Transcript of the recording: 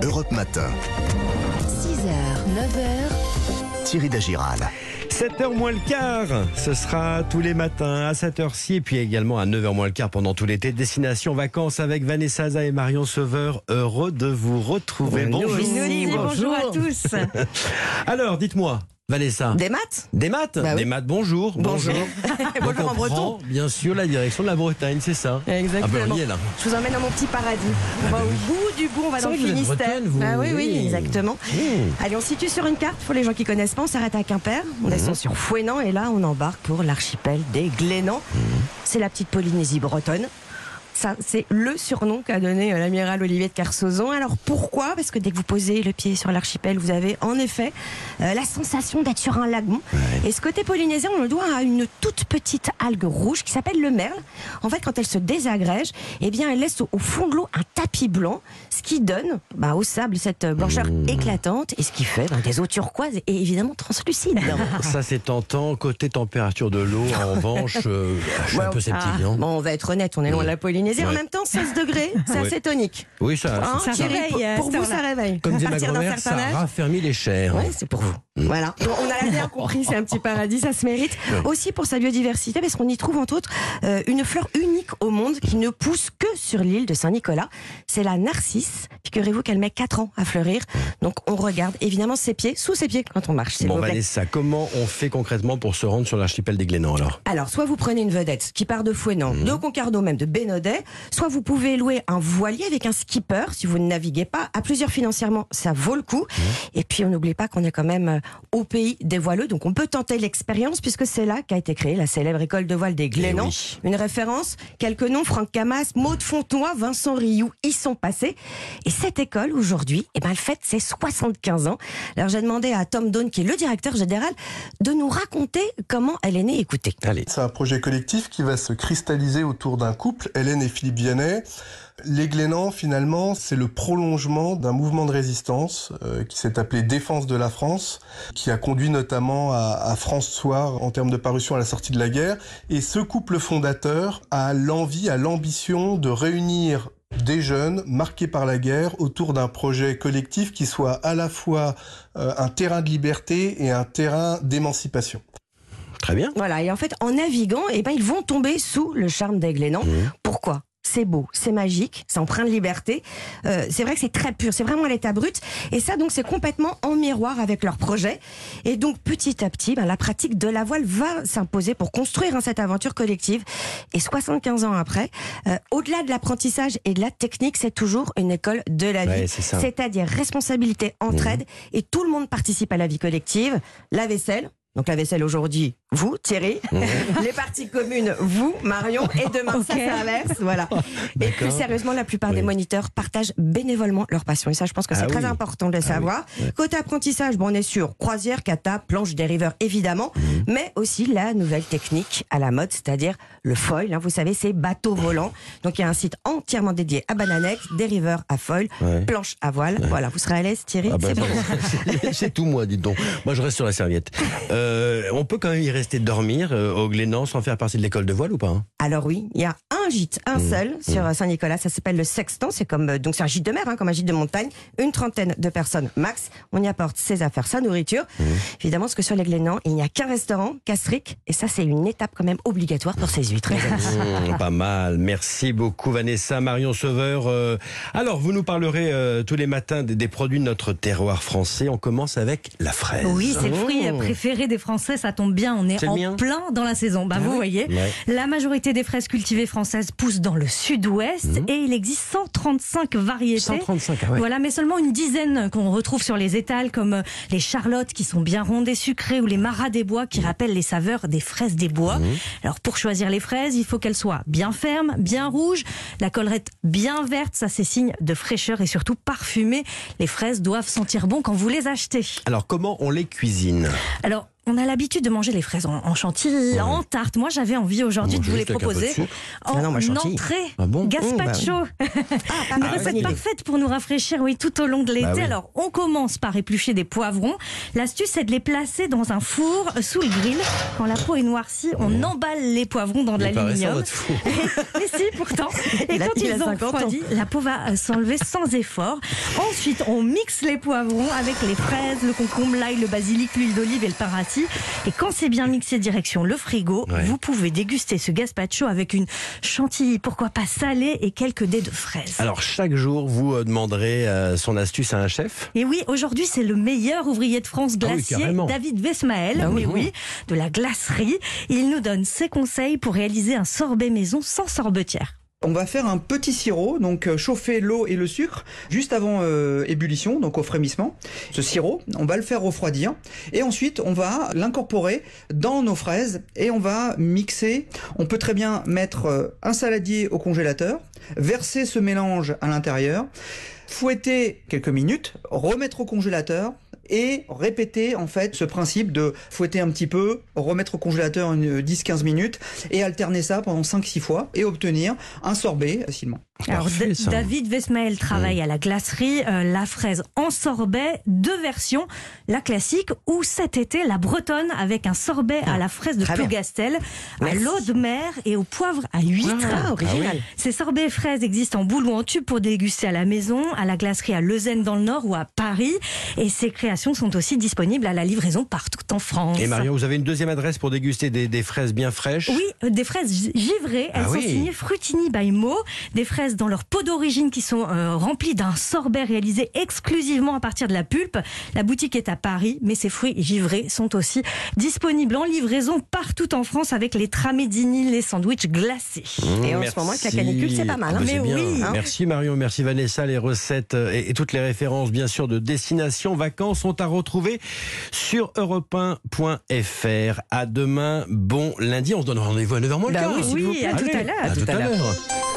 Europe Matin. 6h, 9h, Thierry Dagiral. 7h moins le quart, ce sera tous les matins à 7h ci et puis également à 9h moins le quart pendant tout l'été. Destination vacances avec Vanessa Zaza et Marion Sauveur. Heureux de vous retrouver. Nous Bonjour. aussi, bonjour à tous. Alors, dites-moi, Vanessa. Des maths Des maths Bah oui. Des maths, bonjour. Bonjour. Donc, Bonjour on en breton. bien sûr, la direction de la Bretagne, c'est ça Exactement. Ah ben on y est là. Je vous emmène dans mon petit paradis. On va bah au oui. bout du bout, on va dans le Finistère. vous. Ah oui, oui, Oui. exactement. Allez, on se situe sur une carte. Pour les gens qui connaissent pas, on s'arrête à Quimper. On descend sur Fouenan et là, on embarque pour l'archipel des Glénans. C'est la petite Polynésie bretonne. Ça, c'est le surnom qu'a donné euh, l'amiral Olivier de Carsozon. Alors pourquoi? Parce que dès que vous posez le pied sur l'archipel, vous avez en effet euh, la sensation d'être sur un lagon. Et ce côté polynésien, on le doit à une toute petite algue rouge qui s'appelle le merle. En fait, quand elle se désagrège, eh bien, elle laisse au, au fond de l'eau un tapis blanc, ce qui donne bah, au sable cette blancheur éclatante et ce qui fait bah, des eaux turquoises et évidemment translucides. Ça, c'est tentant. Côté température de l'eau, en revanche, euh, je suis un peu sceptique. Ah, bon, on va être honnête, on est loin de la Polynésie. En Ouais. même temps, 16 degrés, c'est Ouais. assez tonique. Oui, ça, Hein, ça- Thierry, réveille, pour, pour vous, ça réveille. comme disait ma grand-mère, ça raffermit les chairs. Ouais, c'est pour vous. Voilà. Bon, on a bien compris, c'est un petit paradis, ça se mérite. Aussi pour sa biodiversité, parce qu'on y trouve entre autres euh, une fleur unique au monde qui ne pousse que sur l'île de Saint-Nicolas. C'est la narcisse. Figurez-vous qu'elle met 4 ans à fleurir. Donc on regarde évidemment ses pieds, sous ses pieds quand on marche. Bon, vous plaît. Vanessa, comment on fait concrètement pour se rendre sur l'archipel des Glénans alors? Alors, soit vous prenez une vedette qui part de Fouenan, Mhm. de Concarneau, même de Bénodet, soit vous pouvez louer un voilier avec un skipper si vous ne naviguez pas. À plusieurs financièrement, ça vaut le coup. Mhm. Et puis, on n'oublie pas qu'on est quand même euh, au pays des voileux, donc on peut tenter l'expérience puisque c'est là qu'a été créée la célèbre école de voile des Glénans. Eh oui. Une référence, quelques noms, Franck Camas, Maud Fontenoy, Vincent Rioux y sont passés. Et cette école, aujourd'hui, eh ben, elle fête ses 75 ans. Alors, j'ai demandé à Tom Dawn, qui est le directeur général, de nous raconter comment elle est née. Écoutez. Allez. C'est un projet collectif qui va se cristalliser autour d'un couple, Hélène et Philippe Vianney. Les Glénans, finalement, c'est le prolongement d'un mouvement de résistance euh, qui s'est appelé Défense de la France, qui a conduit notamment à, à France Soir en termes de parution à la sortie de la guerre. Et ce couple fondateur a l'envie, a l'ambition de réunir des jeunes marqués par la guerre autour d'un projet collectif qui soit à la fois euh, un terrain de liberté et un terrain d'émancipation. Très bien. Voilà, et en fait, en naviguant, eh ben, ils vont tomber sous le charme des Glénans. Pourquoi? C'est beau, c'est magique, c'est empreint de liberté. Euh, c'est vrai que c'est très pur, c'est vraiment à l'état brut. Et ça, donc, c'est complètement en miroir avec leur projet. Et donc, petit à petit, ben, la pratique de la voile va s'imposer pour construire hein, cette aventure collective. Et 75 ans après, euh, au-delà de l'apprentissage et de la technique, c'est toujours une école de la vie. C'est-à-dire responsabilité, entraide, et tout le monde participe à la vie collective. La vaisselle. Donc la vaisselle aujourd'hui, vous, Thierry. Les parties communes, vous, Marion. Et demain, ça Ok. s'inverse. Voilà. Et plus sérieusement, la plupart Oui. des moniteurs partagent bénévolement leur passion. Et ça, je pense que c'est Ah très oui. important de le savoir. Côté apprentissage, bon, on est sur croisière, kata, planche, dériveur, évidemment. Mhm. Mais aussi la nouvelle technique à la mode, c'est-à-dire le foil. hein. vous savez, c'est bateau volant. Donc il y a un site entièrement dédié à Bananex, dériveur à foil, Ouais. planche à voile. Voilà, vous serez à l'aise, Thierry? Ah bah, c'est bon. c'est- c'est tout moi, dites donc. Moi, je reste sur la serviette. Euh, on peut quand même y rester dormir euh, au Glénan sans faire partie de l'école de voile ou pas hein? Alors oui, il y a un gîte, un Mmh. seul sur euh, Saint-Nicolas. Ça s'appelle le Sextant. C'est comme euh, donc c'est un gîte de mer, hein, comme un gîte de montagne. Une trentaine de personnes max. On y apporte ses affaires, sa nourriture. Mmh. Évidemment, parce que sur les Glénans, il n'y a qu'un restaurant, Castric, et ça c'est une étape quand même obligatoire pour ces huîtres. Mmh, Pas mal. Merci beaucoup, Vanessa, Marion Sauveur. Euh, alors, vous nous parlerez euh, tous les matins des, des produits de notre terroir français. On commence avec la fraise. Oui, c'est le fruit Oh. préféré des Français, ça tombe bien, on est, En plein dans la saison. Bah, Ah vous voyez, Ouais. la majorité des fraises cultivées françaises poussent dans le sud-ouest Mhm. et il existe 135 variétés. 135, ah ouais. Voilà, mais seulement une dizaine qu'on retrouve sur les étals, comme euh, les charlottes qui sont bien rondes et sucrées ou les maras des bois qui rappellent les saveurs des fraises des bois. Mhm. Alors pour choisir les fraises, il faut qu'elles soient bien fermes, bien rouges, la collerette bien verte, ça c'est signe de fraîcheur et surtout parfumée. Les fraises doivent sentir bon quand vous les achetez. Alors, comment on les cuisine? Alors, on a l'habitude de manger les fraises en, en chantilly, en tarte. Moi, j'avais envie aujourd'hui de vous les proposer en Ah non, entrée. Ah bon Gazpacho. Ah, Une ah, recette bonne idée. parfaite pour nous rafraîchir, oui, tout au long de l'été. Bah oui. Alors, on commence par éplucher des poivrons. L'astuce, c'est de les placer dans un four sous le grill. Quand la peau est noircie, on emballe les poivrons dans de l'aluminium. Mais si, pourtant. Et quand ils ont 50 ans. refroidi, la peau va euh, s'enlever sans effort. Ensuite, on mixe les poivrons avec les fraises, le concombre, l'ail, le basilic, l'huile d'olive et le Et quand c'est bien mixé direction le frigo, Ouais. vous pouvez déguster ce gazpacho avec une chantilly, pourquoi pas salée et quelques dés de fraises. Alors chaque jour, vous euh, demanderez euh, son astuce à un chef. Et oui, aujourd'hui, c'est le meilleur ouvrier de France Ah oui, glacier. David Vesmael, Ah oui, mais oui, de la glacerie. Il nous donne ses conseils pour réaliser un sorbet maison sans sorbetière. On va faire un petit sirop, donc euh, chauffer l'eau et le sucre juste avant euh, ébullition, donc au frémissement. Ce sirop, on va le faire refroidir et ensuite on va l'incorporer dans nos fraises et on va mixer. On peut très bien mettre euh, un saladier au congélateur, verser ce mélange à l'intérieur, fouetter quelques minutes, remettre au congélateur et répéter en fait ce principe de fouetter un petit peu, remettre au congélateur une 10-15 minutes et alterner ça pendant 5-6 fois et obtenir un sorbet facilement. Alors, Parfait, ça. David Vesmael travaille à la glacerie, euh, la fraise en sorbet, deux versions, la classique ou cet été la bretonne avec un sorbet à la fraise de. Plougastel, à l'eau de mer et au poivre à huître. Ah, original. Ces sorbets fraises existent en boule ou en tube pour déguster à la maison, à la glacerie à Leuzen dans le Nord ou à Paris. Et ces créations sont aussi disponibles à la livraison partout en France. Et Marion, vous avez une deuxième adresse pour déguster des, des fraises bien fraîches? Oui, euh, des fraises gi- givrées. Elles Ah sont oui. signées Frutini by Mo. Des fraises dans leur peau d'origine qui sont euh, remplies d'un sorbet réalisé exclusivement à partir de la pulpe. La boutique est à Paris, mais ces fruits givrés sont aussi disponibles en livraison partout en France avec les tramezzini, les sandwichs glacés. Et en ce moment, avec la canicule, c'est pas mal, Ah hein. bah, Mais oui, hein. Merci Marion, merci Vanessa. Les recettes euh, et, et toutes les références, bien sûr, de destination vacances sont à retrouver sur europe1.fr. À demain, bon lundi. On se donne rendez-vous à 9h moins le Bah quart, oui, s'il oui, vous plaît. à tout à Allez, l'heure. À tout à l'heure.